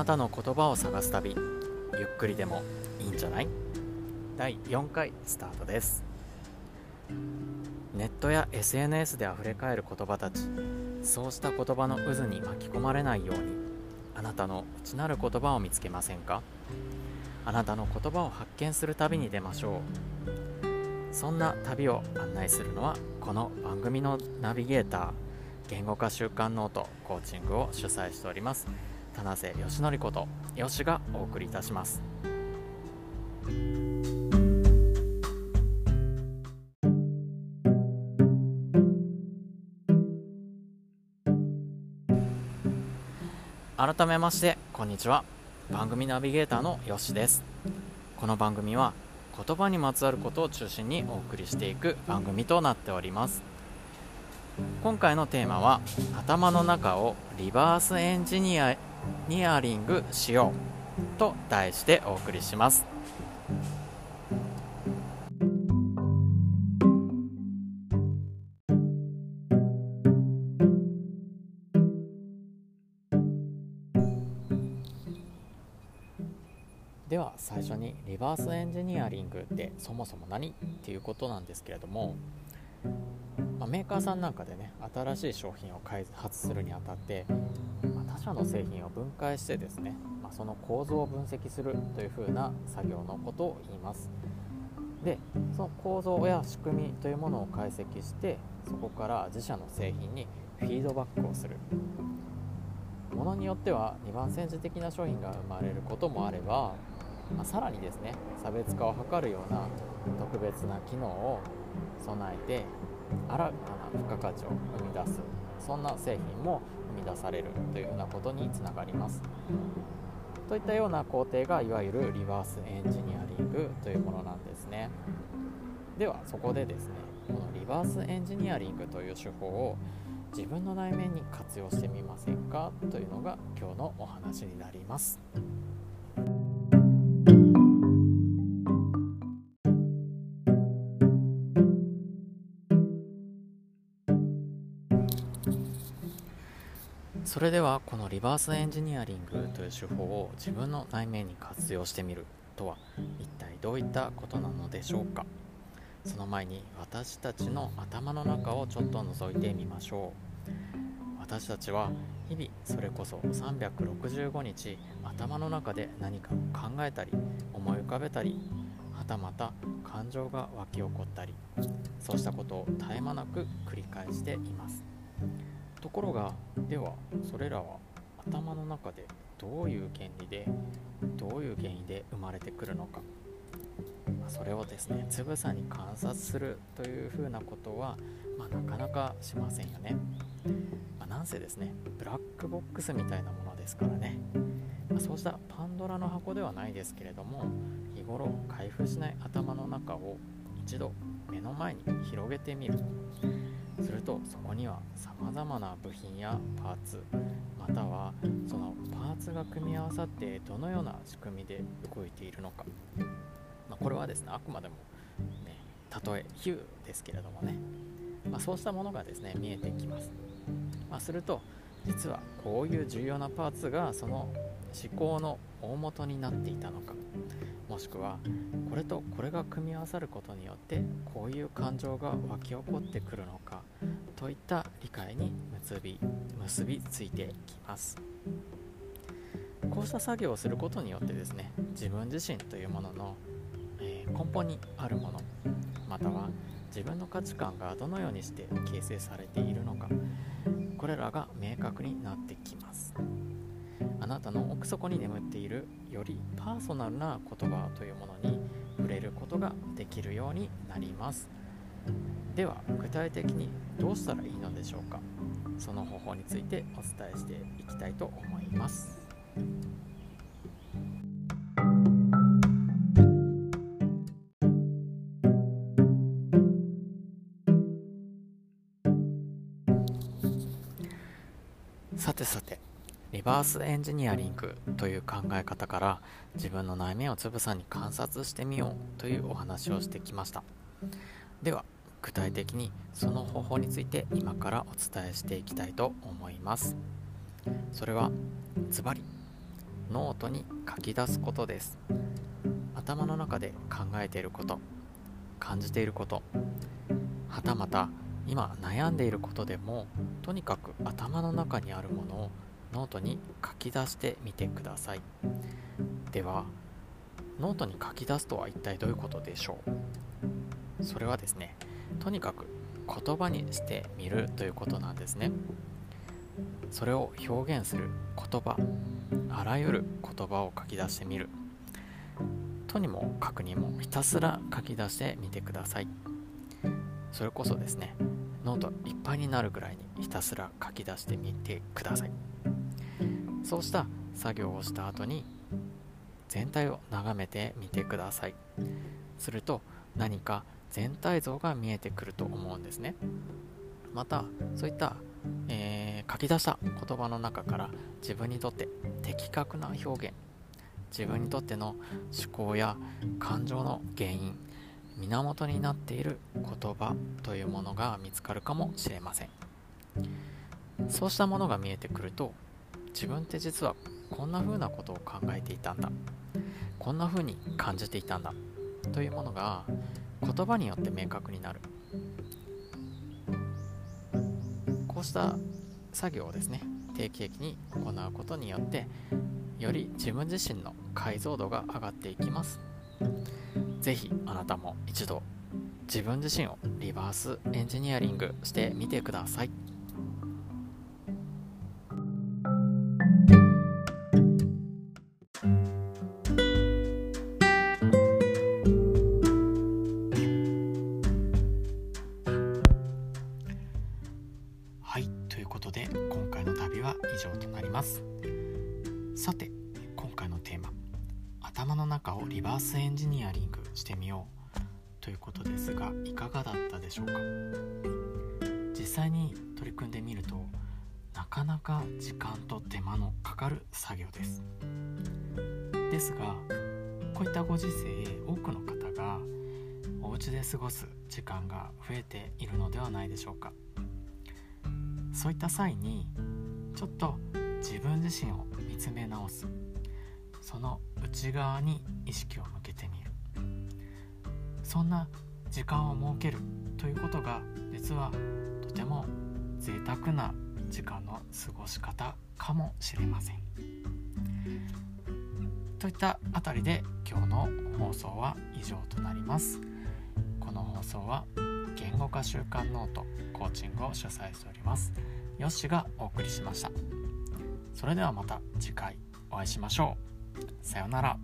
なたの言葉を探す旅。ゆっくりでもいいんじゃない？第4回スタートです。ネットや SNS であふれかえる言葉たちそうした言葉の渦に巻き込まれないようにあなたの内なる言葉を見つけませんか？あなたの言葉を発見する旅に出ましょう。そんな旅を案内するのはこの番組のナビゲーター言語化習慣ノートコーチングを主催しております田瀬義則ことよしがお送りいたします。改めましてこんにちは。番組ナビゲーターのよしです。この番組は言葉にまつわることを中心にお送りしていく番組となっております。今回のテーマは頭の中をリバースエンジニアニアリングしようと題してお送りします。では最初にリバースエンジニアリングってそもそも何っていうことなんですけれども、まあ、メーカーさんなんかでね新しい商品を開発するにあたって、社の製品を分解してですね、まあ、その構造を分析するというふうな作業のことを言います。でその構造や仕組みというものを解析してそこから自社の製品にフィードバックをする。ものによっては2番煎じ的な商品が生まれることもあればまあ、さらにですね差別化を図るような特別な機能を備えて新たな付加価値を生み出す。そんな製品もみ出されるというようなことにつながりますといったような工程がいわゆるリバースエンジニアリングというものなんですねではそこでですねこのリバースエンジニアリングという手法を自分の内面に活用してみませんかというのが今日のお話になります。それではこのリバースエンジニアリングという手法を自分の内面に活用してみるとは一体どういったことなのでしょうか？その前に私たちの頭の中をちょっと覗いてみましょう。私たちは日々それこそ365日頭の中で何かを考えたり思い浮かべたりはたまた感情が湧き起こったりそうしたことを絶え間なく繰り返しています。ところがではそれらは頭の中でどういう原理でどういう原因で生まれてくるのか。それをですねつぶさに観察するというふうなことは、まあ、なかなかしませんよね、まあ、なんせですねブラックボックスみたいなものですからね、まあ、そうしたパンドラの箱ではないですけれども日頃開封しない頭の中を一度目の前に広げてみる。するとそこにはさまざまな部品やパーツまたはそのパーツが組み合わさってどのような仕組みで動いているのか、まあ、これはですねあくまでも、ね、例え比喩ですけれどもね、まあ、そうしたものがですね見えてきます、まあ、すると実はこういう重要なパーツがその思考の大元になっていたのか。もしくはこれとこれが組み合わさることによってこういう感情が湧き起こってくるのか。といった理解に結び結びついていきます。こうした作業をすることによってですね自分自身というものの、えー、根本にあるものまたは自分の価値観がどのようにして形成されているのか。これらが明確になってきます。あなたの奥底に眠っているよりパーソナルな言葉というものに触れることができるようになります。では具体的にどうしたらいいのでしょうか。その方法についてお伝えしていきたいと思います。さてさてリバースエンジニアリングという考え方から自分の内面をつぶさに観察してみようというお話をしてきました。では具体的にその方法について今からお伝えしていきたいと思います。それはズバリノートに書き出すことです。頭の中で考えていること感じていることはたまた今悩んでいることでもとにかく頭の中にあるものをノートに書き出してみてください。ではノートに書き出すとは一体どういうことでしょう？それはですねとにかく言葉にしてみるということなんですね。それを表現する言葉あらゆる言葉を書き出してみる。とにも書くにもひたすら書き出してみてください。それこそですねノートいっぱいになるぐらいにひたすら書き出してみてください。そうした作業をした後に全体を眺めてみてください。すると何か全体像が見えてくると思うんですね。またそういった、えー、書き出した言葉の中から自分にとって的確な表現自分にとっての思考や感情の原因源になっている言葉というものが見つかるかもしれません。そうしたものが見えてくると自分って実はこんな風なことを考えていたんだ。こんな風に感じていたんだ。というものが言葉によって明確になる。こうした作業をですね定期的に行うことによってより自分自身の解像度が上がっていきます。ぜひあなたも一度自分自身をリバースエンジニアリングしてみてください。ということですがいかがだったでしょうか？実際に取り組んでみるとなかなか時間と手間のかかる作業です。ですがこういったご時世多くの方がお家で過ごす時間が増えているのではないでしょうか。そういった際にちょっと自分自身を見つめ直す。その内側に意識を向けてそんな時間を設けるということが実はとても贅沢な時間の過ごし方かもしれません。といったあたりで今日の放送は以上となります。この放送は言語化習慣ノートコーチングを主催しております。よしがお送りしました。それではまた次回お会いしましょう。さようなら。